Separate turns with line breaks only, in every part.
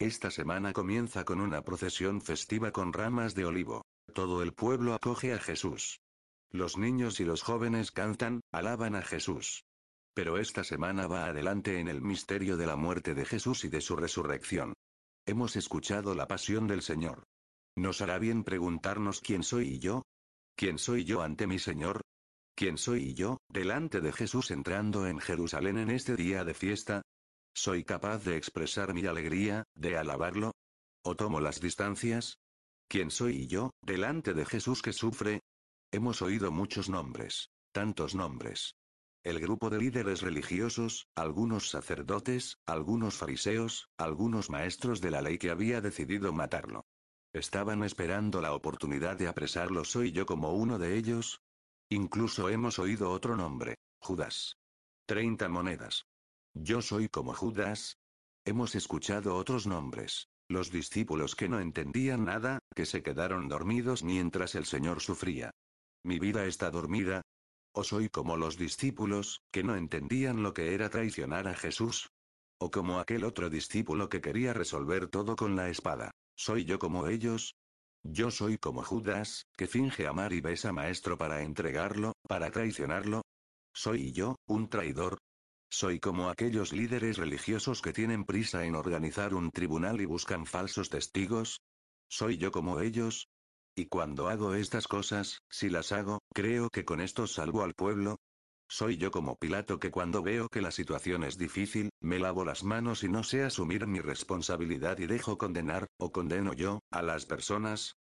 Esta semana comienza con una procesión festiva con ramas de olivo. Todo el pueblo acoge a Jesús. Los niños y los jóvenes cantan, alaban a Jesús. Pero esta semana va adelante en el misterio de la muerte de Jesús y de su resurrección. Hemos escuchado la pasión del Señor. ¿Nos hará bien preguntarnos quién soy yo? ¿Quién soy yo ante mi Señor? ¿Quién soy yo, delante de Jesús entrando en Jerusalén en este día de fiesta? ¿Soy capaz de expresar mi alegría, de alabarlo? ¿O tomo las distancias? ¿Quién soy yo, delante de Jesús que sufre? Hemos oído muchos nombres. Tantos nombres. El grupo de líderes religiosos, algunos sacerdotes, algunos fariseos, algunos maestros de la ley que había decidido matarlo. Estaban esperando la oportunidad de apresarlo. ¿Soy yo como uno de ellos? Incluso hemos oído otro nombre, Judas. Treinta monedas. ¿Yo soy como Judas? Hemos escuchado otros nombres. Los discípulos que no entendían nada, que se quedaron dormidos mientras el Señor sufría. ¿Mi vida está dormida? ¿O soy como los discípulos, que no entendían lo que era traicionar a Jesús? ¿O como aquel otro discípulo que quería resolver todo con la espada? ¿Soy yo como ellos? Yo soy como Judas, que finge amar y besa maestro para entregarlo, para traicionarlo. ¿Soy yo, un traidor? ¿Soy como aquellos líderes religiosos que tienen prisa en organizar un tribunal y buscan falsos testigos? ¿Soy yo como ellos? Y cuando hago estas cosas, si las hago, creo que con esto salvo al pueblo. Soy yo como Pilato que cuando veo que la situación es difícil, me lavo las manos y no sé asumir mi responsabilidad y dejo condenar, o condeno yo, a las personas.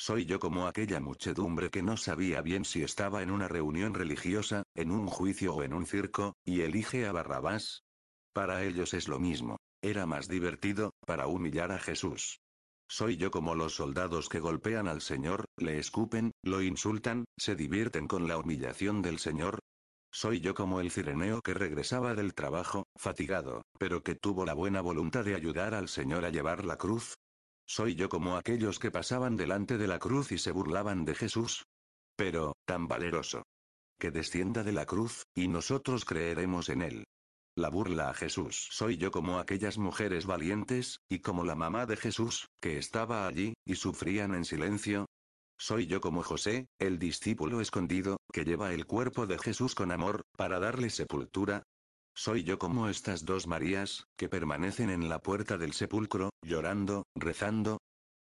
Soy yo como aquella muchedumbre que no sabía bien si estaba en una reunión religiosa, en un juicio o en un circo, y elige a Barrabás. Para ellos es lo mismo. Era más divertido, para humillar a Jesús. Soy yo como los soldados que golpean al Señor, le escupen, lo insultan, se divierten con la humillación del Señor. Soy yo como el cireneo que regresaba del trabajo, fatigado, pero que tuvo la buena voluntad de ayudar al Señor a llevar la cruz. Soy yo como aquellos que pasaban delante de la cruz y se burlaban de Jesús. Pero, tan valeroso. Que descienda de la cruz, y nosotros creeremos en él. La burla a Jesús. Soy yo como aquellas mujeres valientes, y como la mamá de Jesús, que estaba allí, y sufrían en silencio. Soy yo como José, el discípulo escondido, que lleva el cuerpo de Jesús con amor, para darle sepultura. Soy yo como estas dos Marías, que permanecen en la puerta del sepulcro, llorando, rezando.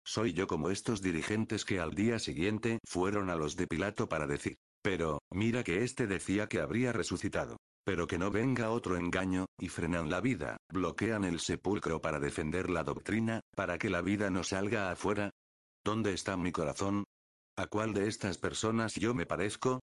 Soy yo como estos dirigentes que al día siguiente fueron a los de Pilato para decir, pero, mira que éste decía que habría resucitado. Pero que no venga otro engaño, y frenan la vida, bloquean el sepulcro para defender la doctrina, para que la vida no salga afuera. ¿Dónde está mi corazón? ¿A cuál de estas personas yo me parezco?